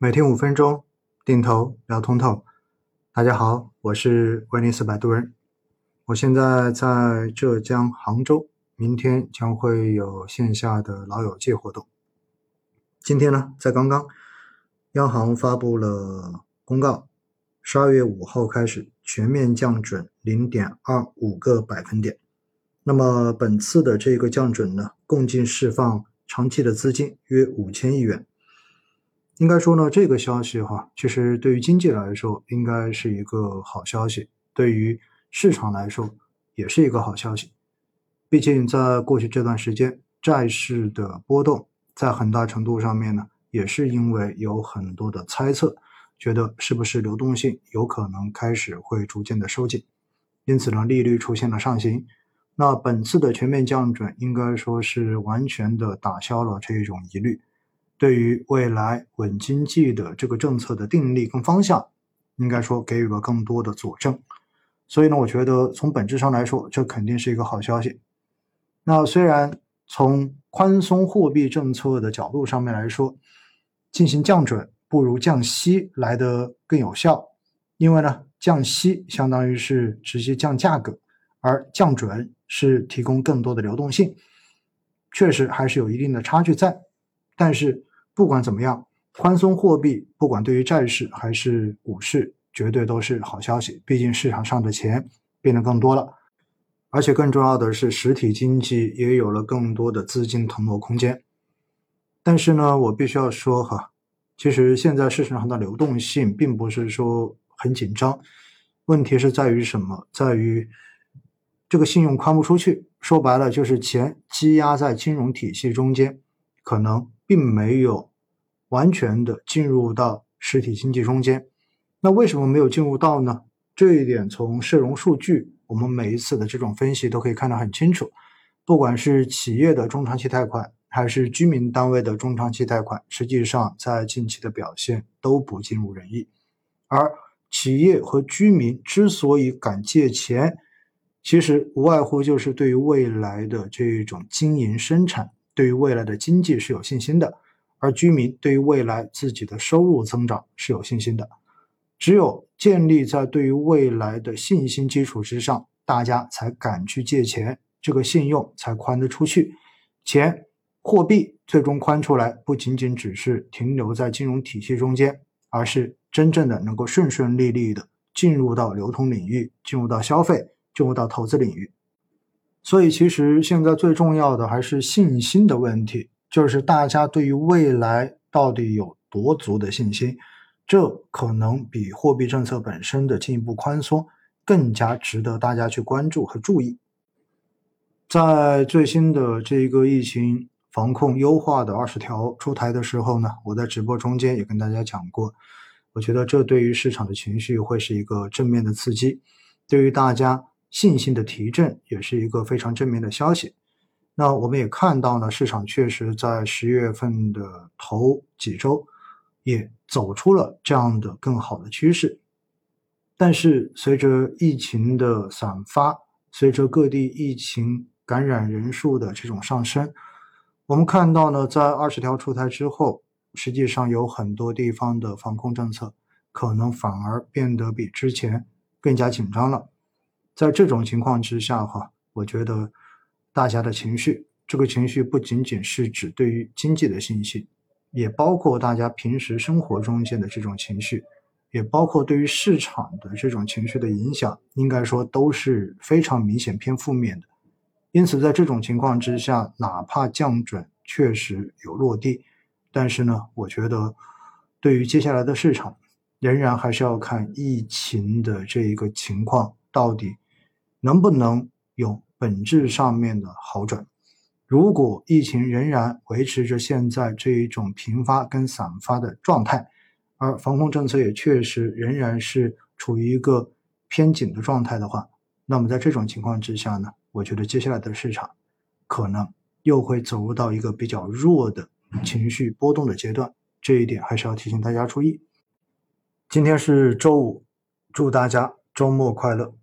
每天五分钟，定投聊通透。大家好，我是威尼斯摆渡人。我现在在浙江杭州，明天将会有线下的老友记活动。今天呢，在刚刚，央行发布了公告，十二月五号开始全面降准零点二五个百分点。那么本次的这个降准呢，共计释放长期的资金约五千亿元。应该说呢，这个消息哈，其实对于经济来说应该是一个好消息，对于市场来说也是一个好消息。毕竟在过去这段时间，债市的波动在很大程度上面呢，也是因为有很多的猜测，觉得是不是流动性有可能开始会逐渐的收紧，因此呢，利率出现了上行。那本次的全面降准，应该说是完全的打消了这一种疑虑。对于未来稳经济的这个政策的定力跟方向，应该说给予了更多的佐证。所以呢，我觉得从本质上来说，这肯定是一个好消息。那虽然从宽松货币政策的角度上面来说，进行降准不如降息来的更有效，因为呢，降息相当于是直接降价格，而降准是提供更多的流动性，确实还是有一定的差距在，但是。不管怎么样，宽松货币不管对于债市还是股市，绝对都是好消息。毕竟市场上的钱变得更多了，而且更重要的是，实体经济也有了更多的资金腾挪空间。但是呢，我必须要说哈，其实现在市场上的流动性并不是说很紧张，问题是在于什么？在于这个信用宽不出去，说白了就是钱积压在金融体系中间，可能并没有。完全的进入到实体经济中间，那为什么没有进入到呢？这一点从社融数据，我们每一次的这种分析都可以看得很清楚。不管是企业的中长期贷款，还是居民单位的中长期贷款，实际上在近期的表现都不尽如人意。而企业和居民之所以敢借钱，其实无外乎就是对于未来的这种经营生产，对于未来的经济是有信心的。而居民对于未来自己的收入增长是有信心的，只有建立在对于未来的信心基础之上，大家才敢去借钱，这个信用才宽得出去，钱货币最终宽出来，不仅仅只是停留在金融体系中间，而是真正的能够顺顺利利的进入到流通领域，进入到消费，进入到投资领域。所以，其实现在最重要的还是信心的问题。就是大家对于未来到底有多足的信心，这可能比货币政策本身的进一步宽松更加值得大家去关注和注意。在最新的这个疫情防控优化的二十条出台的时候呢，我在直播中间也跟大家讲过，我觉得这对于市场的情绪会是一个正面的刺激，对于大家信心的提振也是一个非常正面的消息。那我们也看到呢，市场确实在十月份的头几周也走出了这样的更好的趋势。但是随着疫情的散发，随着各地疫情感染人数的这种上升，我们看到呢，在二十条出台之后，实际上有很多地方的防控政策可能反而变得比之前更加紧张了。在这种情况之下，哈，我觉得。大家的情绪，这个情绪不仅仅是指对于经济的信心，也包括大家平时生活中间的这种情绪，也包括对于市场的这种情绪的影响，应该说都是非常明显偏负面的。因此，在这种情况之下，哪怕降准确实有落地，但是呢，我觉得对于接下来的市场，仍然还是要看疫情的这一个情况到底能不能有。本质上面的好转，如果疫情仍然维持着现在这一种频发跟散发的状态，而防控政策也确实仍然是处于一个偏紧的状态的话，那么在这种情况之下呢，我觉得接下来的市场可能又会走入到一个比较弱的情绪波动的阶段，这一点还是要提醒大家注意。今天是周五，祝大家周末快乐。